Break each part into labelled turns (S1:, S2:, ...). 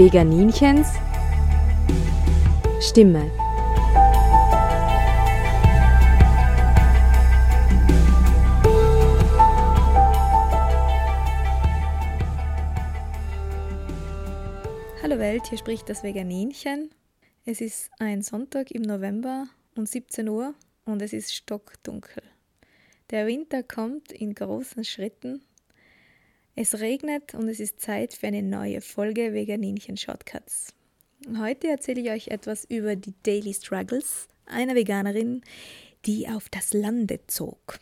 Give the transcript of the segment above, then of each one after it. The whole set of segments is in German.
S1: Veganinchens Stimme.
S2: Hallo Welt, hier spricht das Veganinchen. Es ist ein Sonntag im November um 17 Uhr und es ist stockdunkel. Der Winter kommt in großen Schritten. Es regnet und es ist Zeit für eine neue Folge Veganinchen Shortcuts. Heute erzähle ich euch etwas über die Daily Struggles einer Veganerin, die auf das Lande zog.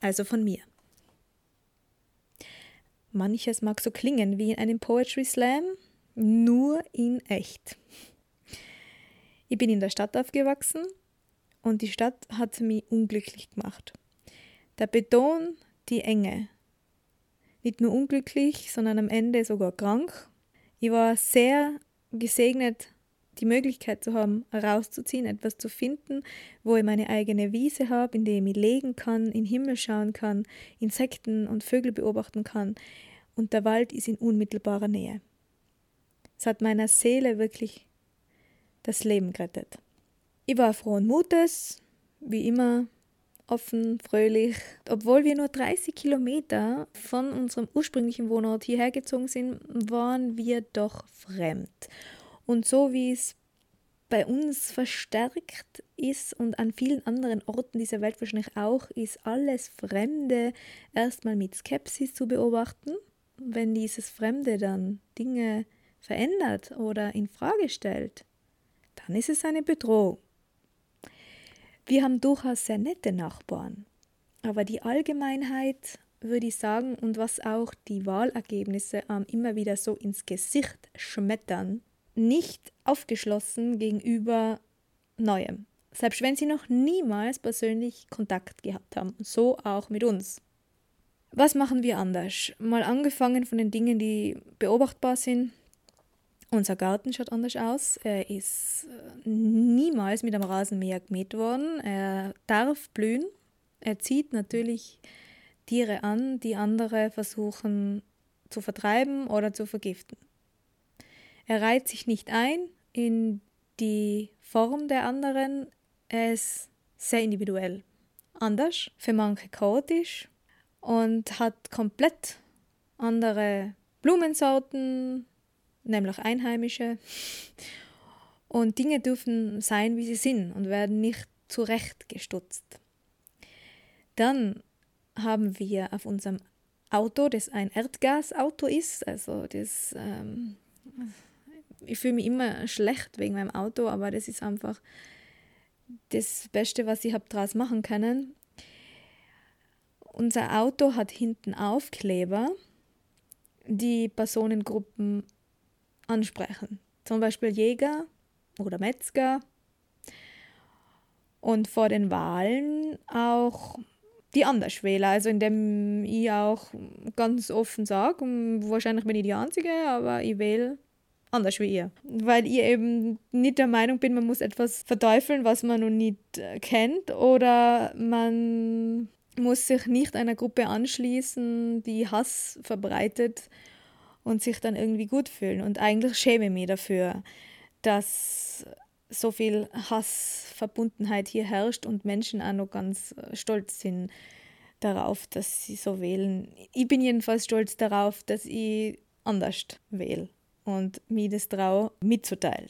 S2: Also von mir. Manches mag so klingen wie in einem Poetry Slam, nur in echt. Ich bin in der Stadt aufgewachsen und die Stadt hat mich unglücklich gemacht. Der Beton, die Enge. Nicht nur unglücklich, sondern am Ende sogar krank. Ich war sehr gesegnet, die Möglichkeit zu haben, rauszuziehen, etwas zu finden, wo ich meine eigene Wiese habe, in der ich mich legen kann, in den Himmel schauen kann, Insekten und Vögel beobachten kann. Und der Wald ist in unmittelbarer Nähe. Es hat meiner Seele wirklich das Leben gerettet. Ich war frohen Mutes, wie immer offen, fröhlich. Obwohl wir nur 30 Kilometer von unserem ursprünglichen Wohnort hierher gezogen sind, waren wir doch fremd. Und so wie es bei uns verstärkt ist und an vielen anderen Orten dieser Welt wahrscheinlich auch, ist alles Fremde erstmal mit Skepsis zu beobachten. Wenn dieses Fremde dann Dinge verändert oder in Frage stellt, dann ist es eine Bedrohung. Wir haben durchaus sehr nette Nachbarn. Aber die Allgemeinheit, würde ich sagen, und was auch die Wahlergebnisse ähm, immer wieder so ins Gesicht schmettern, nicht aufgeschlossen gegenüber Neuem. Selbst wenn sie noch niemals persönlich Kontakt gehabt haben. So auch mit uns. Was machen wir anders? Mal angefangen von den Dingen, die beobachtbar sind, unser Garten schaut anders aus. Er ist äh, niemals mit einem Rasenmäher gemäht worden. Er darf blühen. Er zieht natürlich Tiere an, die andere versuchen zu vertreiben oder zu vergiften. Er reiht sich nicht ein in die Form der anderen. Er ist sehr individuell. Anders, für manche chaotisch und hat komplett andere Blumensorten, nämlich Einheimische. Und Dinge dürfen sein, wie sie sind und werden nicht zurechtgestutzt. Dann haben wir auf unserem Auto, das ein Erdgasauto ist, also das, ähm, ich fühle mich immer schlecht wegen meinem Auto, aber das ist einfach das Beste, was ich habe daraus machen können. Unser Auto hat hinten Aufkleber, die Personengruppen ansprechen. Zum Beispiel Jäger oder Metzger. Und vor den Wahlen auch die Anderswähler, also indem ich auch ganz offen sage, wahrscheinlich bin ich die Einzige, aber ich wähle anders wie ihr. Weil ich eben nicht der Meinung bin, man muss etwas verteufeln, was man noch nicht äh, kennt, oder man muss sich nicht einer Gruppe anschließen, die Hass verbreitet und sich dann irgendwie gut fühlen. Und eigentlich schäme ich mich dafür, dass so viel Hassverbundenheit hier herrscht und Menschen auch noch ganz äh, stolz sind darauf, dass sie so wählen. Ich bin jedenfalls stolz darauf, dass ich anders wähle und mir das traue mitzuteilen.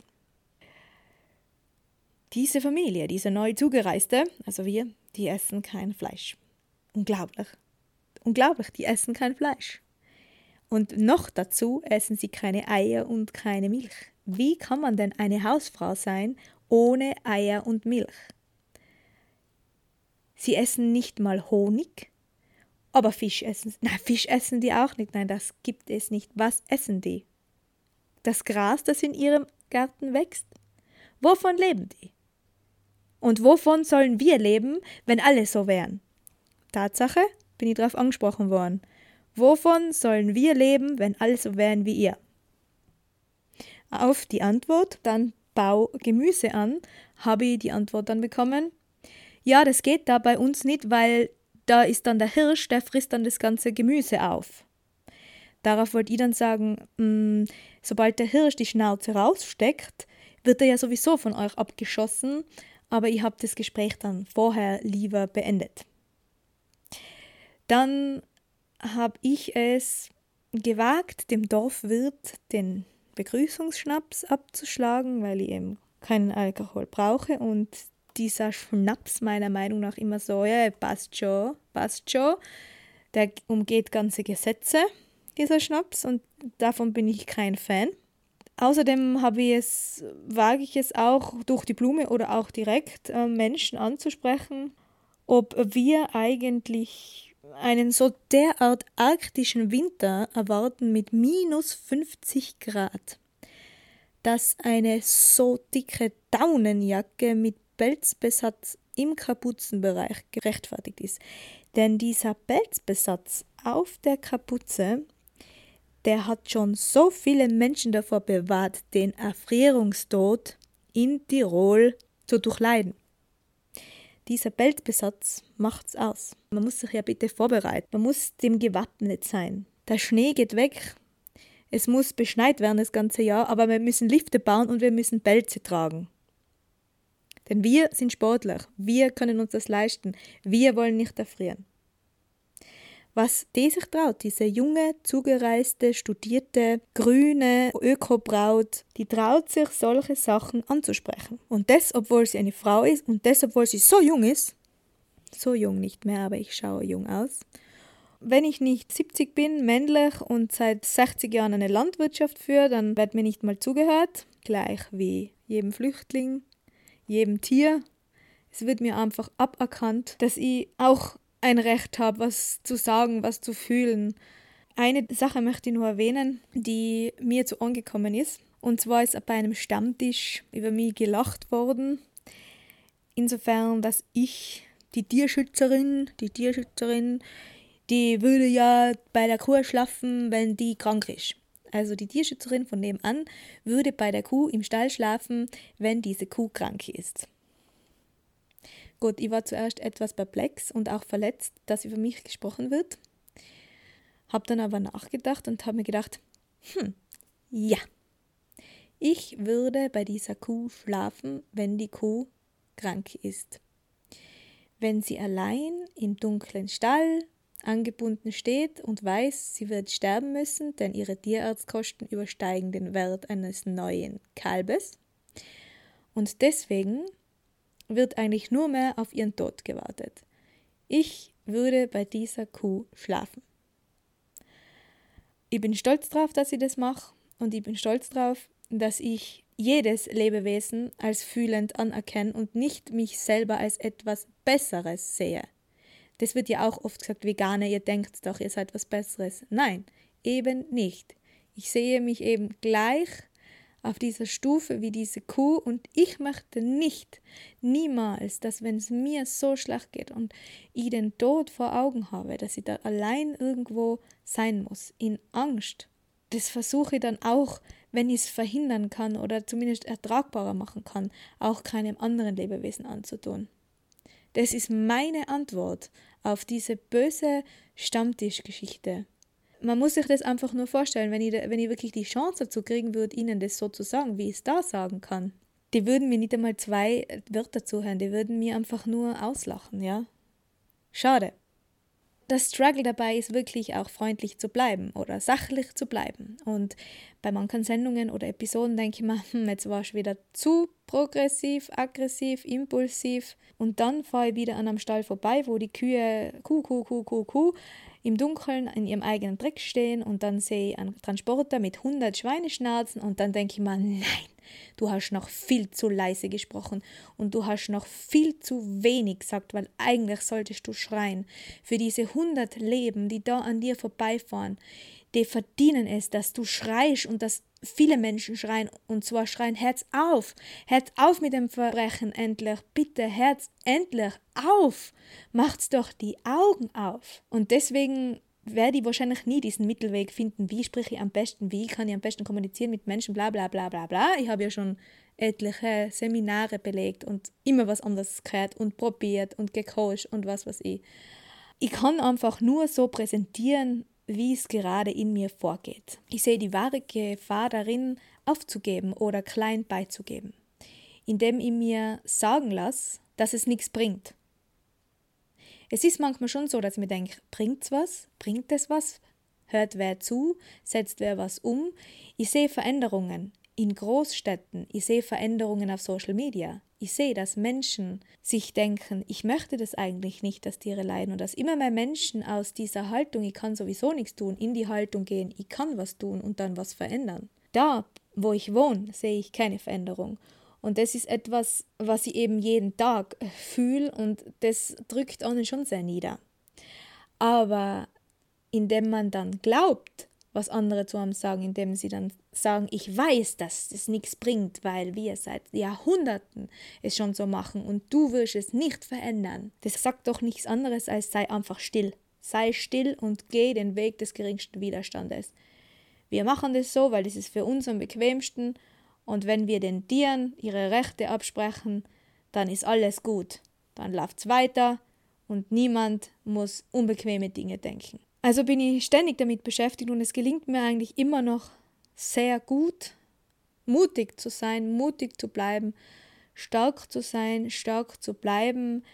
S2: Diese Familie, diese neu zugereiste, also wir, die essen kein Fleisch. Unglaublich. Unglaublich, die essen kein Fleisch. Und noch dazu essen sie keine Eier und keine Milch. Wie kann man denn eine Hausfrau sein ohne Eier und Milch? Sie essen nicht mal Honig, aber Fisch essen. Nein, Fisch essen die auch nicht. Nein, das gibt es nicht. Was essen die? Das Gras, das in ihrem Garten wächst? Wovon leben die? Und wovon sollen wir leben, wenn alle so wären? Tatsache, bin ich darauf angesprochen worden. Wovon sollen wir leben, wenn alle so wären wie ihr? Auf die Antwort, dann bau Gemüse an, habe ich die Antwort dann bekommen. Ja, das geht da bei uns nicht, weil da ist dann der Hirsch, der frisst dann das ganze Gemüse auf. Darauf wollte ich dann sagen, mh, mm, sobald der Hirsch die Schnauze raussteckt, wird er ja sowieso von euch abgeschossen, aber ich habe das Gespräch dann vorher lieber beendet. Dann habe ich es gewagt, dem Dorfwirt den Begrüßungsschnaps abzuschlagen, weil ich eben keinen Alkohol brauche und dieser Schnaps meiner Meinung nach immer so, ja, passt schon, passt schon. Der umgeht ganze Gesetze, dieser Schnaps, und davon bin ich kein Fan. Außerdem habe ich es, wage ich es auch durch die Blume oder auch direkt äh, Menschen anzusprechen, ob wir eigentlich einen so derart arktischen Winter erwarten mit minus 50 Grad, dass eine so dicke Daunenjacke mit Pelzbesatz im Kapuzenbereich gerechtfertigt ist. Denn dieser Pelzbesatz auf der Kapuze, der hat schon so viele Menschen davor bewahrt, den Erfrierungstod in Tirol zu durchleiden. Dieser Pelzbesatz macht's aus. Man muss sich ja bitte vorbereiten. Man muss dem gewappnet sein. Der Schnee geht weg. Es muss beschneit werden das ganze Jahr, aber wir müssen Lifte bauen und wir müssen Pelze tragen. Denn wir sind Sportler, wir können uns das leisten, wir wollen nicht erfrieren. Was die sich traut, diese junge, zugereiste, studierte, grüne Ökobraut, die traut sich, solche Sachen anzusprechen. Und das, obwohl sie eine Frau ist und das, obwohl sie so jung ist. So jung nicht mehr, aber ich schaue jung aus. Wenn ich nicht 70 bin, männlich und seit 60 Jahren eine Landwirtschaft führe, dann wird mir nicht mal zugehört, gleich wie jedem Flüchtling, jedem Tier. Es wird mir einfach aberkannt, dass ich auch ein Recht habe, was zu sagen, was zu fühlen. Eine Sache möchte ich nur erwähnen, die mir zu Ohren gekommen ist. Und zwar ist bei einem Stammtisch über mich gelacht worden. Insofern, dass ich, die Tierschützerin, die Tierschützerin, die würde ja bei der Kuh schlafen, wenn die krank ist. Also die Tierschützerin von nebenan würde bei der Kuh im Stall schlafen, wenn diese Kuh krank ist. Gut, ich war zuerst etwas perplex und auch verletzt, dass über mich gesprochen wird. Habe dann aber nachgedacht und habe mir gedacht, hm, ja, ich würde bei dieser Kuh schlafen, wenn die Kuh krank ist. Wenn sie allein im dunklen Stall angebunden steht und weiß, sie wird sterben müssen, denn ihre Tierarztkosten übersteigen den Wert eines neuen Kalbes. Und deswegen wird eigentlich nur mehr auf ihren Tod gewartet. Ich würde bei dieser Kuh schlafen. Ich bin stolz darauf, dass ich das mache und ich bin stolz darauf, dass ich jedes Lebewesen als fühlend anerkenne und nicht mich selber als etwas Besseres sehe. Das wird ja auch oft gesagt, Veganer, ihr denkt doch, ihr seid was Besseres. Nein, eben nicht. Ich sehe mich eben gleich auf dieser Stufe wie diese Kuh und ich möchte nicht, niemals, dass wenn es mir so schlecht geht und ich den Tod vor Augen habe, dass ich da allein irgendwo sein muss, in Angst. Das versuche ich dann auch, wenn ich es verhindern kann oder zumindest ertragbarer machen kann, auch keinem anderen Lebewesen anzutun. Das ist meine Antwort auf diese böse Stammtischgeschichte. Man muss sich das einfach nur vorstellen, wenn ich, wenn ich wirklich die Chance dazu kriegen würde, ihnen das so zu sagen, wie ich es da sagen kann. Die würden mir nicht einmal zwei Wörter zuhören, die würden mir einfach nur auslachen, ja. Schade. Das Struggle dabei ist wirklich auch freundlich zu bleiben oder sachlich zu bleiben. Und bei manchen Sendungen oder Episoden denke ich mir, hm, jetzt war ich wieder zu progressiv, aggressiv, impulsiv. Und dann fahre ich wieder an einem Stall vorbei, wo die Kühe, Kuh, Kuh, Kuh, Kuh, Kuh, im Dunkeln in ihrem eigenen Dreck stehen und dann sehe ich einen Transporter mit 100 Schweineschnauzen und dann denke ich mir, nein, du hast noch viel zu leise gesprochen und du hast noch viel zu wenig gesagt, weil eigentlich solltest du schreien. Für diese 100 Leben, die da an dir vorbeifahren, die verdienen es, dass du schreist und dass viele Menschen schreien und zwar schreien Herz auf, Herz auf mit dem Verbrechen endlich, bitte Herz endlich auf, macht's doch die Augen auf. Und deswegen werde ich wahrscheinlich nie diesen Mittelweg finden, wie spreche ich am besten, wie kann ich am besten kommunizieren mit Menschen, bla bla bla bla bla. Ich habe ja schon etliche Seminare belegt und immer was anderes gehört und probiert und gecoacht und was weiß ich. Ich kann einfach nur so präsentieren, wie es gerade in mir vorgeht. Ich sehe die wahre Gefahr darin, aufzugeben oder klein beizugeben, indem ich mir sagen lasse, dass es nichts bringt. Es ist manchmal schon so, dass ich mir denke, bringt's was? Bringt es was? Hört wer zu? Setzt wer was um? Ich sehe Veränderungen in Großstädten, ich sehe Veränderungen auf Social Media. Ich sehe, dass Menschen sich denken, ich möchte das eigentlich nicht, dass Tiere leiden und dass immer mehr Menschen aus dieser Haltung, ich kann sowieso nichts tun, in die Haltung gehen, ich kann was tun und dann was verändern. Da, wo ich wohne, sehe ich keine Veränderung. Und das ist etwas, was ich eben jeden Tag fühle und das drückt einen schon sehr nieder. Aber indem man dann glaubt, was andere zu einem sagen, indem sie dann sagen, ich weiß, dass das nichts bringt, weil wir seit Jahrhunderten es schon so machen und du wirst es nicht verändern. Das sagt doch nichts anderes als sei einfach still. Sei still und geh den Weg des geringsten Widerstandes. Wir machen das so, weil das ist für uns am bequemsten und wenn wir den Tieren ihre Rechte absprechen, dann ist alles gut. Dann läuft's weiter und niemand muss unbequeme Dinge denken. Also bin ich ständig damit beschäftigt und es gelingt mir eigentlich immer noch sehr gut, mutig zu sein, mutig zu bleiben, stark zu sein, stark zu bleiben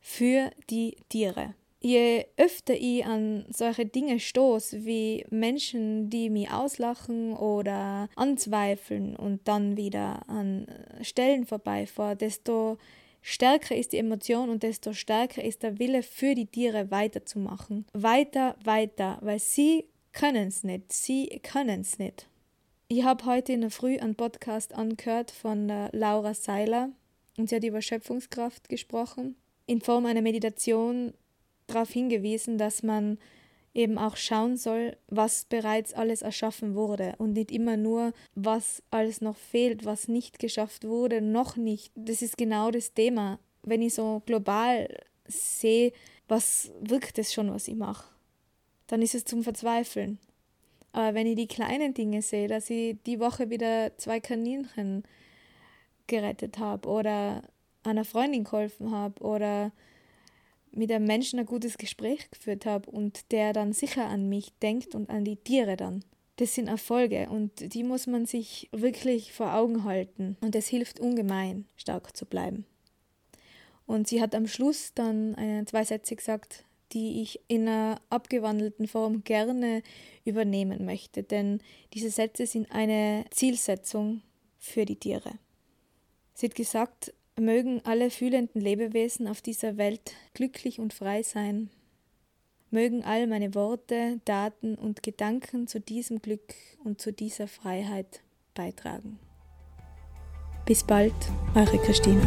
S2: für die Tiere. Je öfter ich an solche Dinge stoße, wie Menschen, die mich auslachen oder anzweifeln und dann wieder an Stellen vorbeifahre, desto stärker ist die Emotion und desto stärker ist der Wille für die Tiere weiterzumachen. Weiter, weiter, weil sie können es nicht. Sie können es nicht. Ich habe heute in der Früh einen Podcast angehört von Laura Seiler und sie hat über Schöpfungskraft gesprochen. In Form einer Meditation darauf hingewiesen, dass man eben auch schauen soll, was bereits alles erschaffen wurde und nicht immer nur, was alles noch fehlt, was nicht geschafft wurde, noch nicht. Das ist genau das Thema. Wenn ich so global sehe, was wirkt es schon, was ich mache, dann ist es zum Verzweifeln. Aber wenn ich die kleinen Dinge sehe, dass ich die Woche wieder zwei Kaninchen gerettet habe oder einer Freundin geholfen habe oder mit einem Menschen ein gutes Gespräch geführt habe und der dann sicher an mich denkt und an die Tiere dann. Das sind Erfolge und die muss man sich wirklich vor Augen halten und es hilft ungemein, stark zu bleiben. Und sie hat am Schluss dann eine, zwei Sätze gesagt, die ich in einer abgewandelten Form gerne übernehmen möchte, denn diese Sätze sind eine Zielsetzung für die Tiere. Sie hat gesagt, Mögen alle fühlenden Lebewesen auf dieser Welt glücklich und frei sein. Mögen all meine Worte, Daten und Gedanken zu diesem Glück und zu dieser Freiheit beitragen. Bis bald, eure Christina.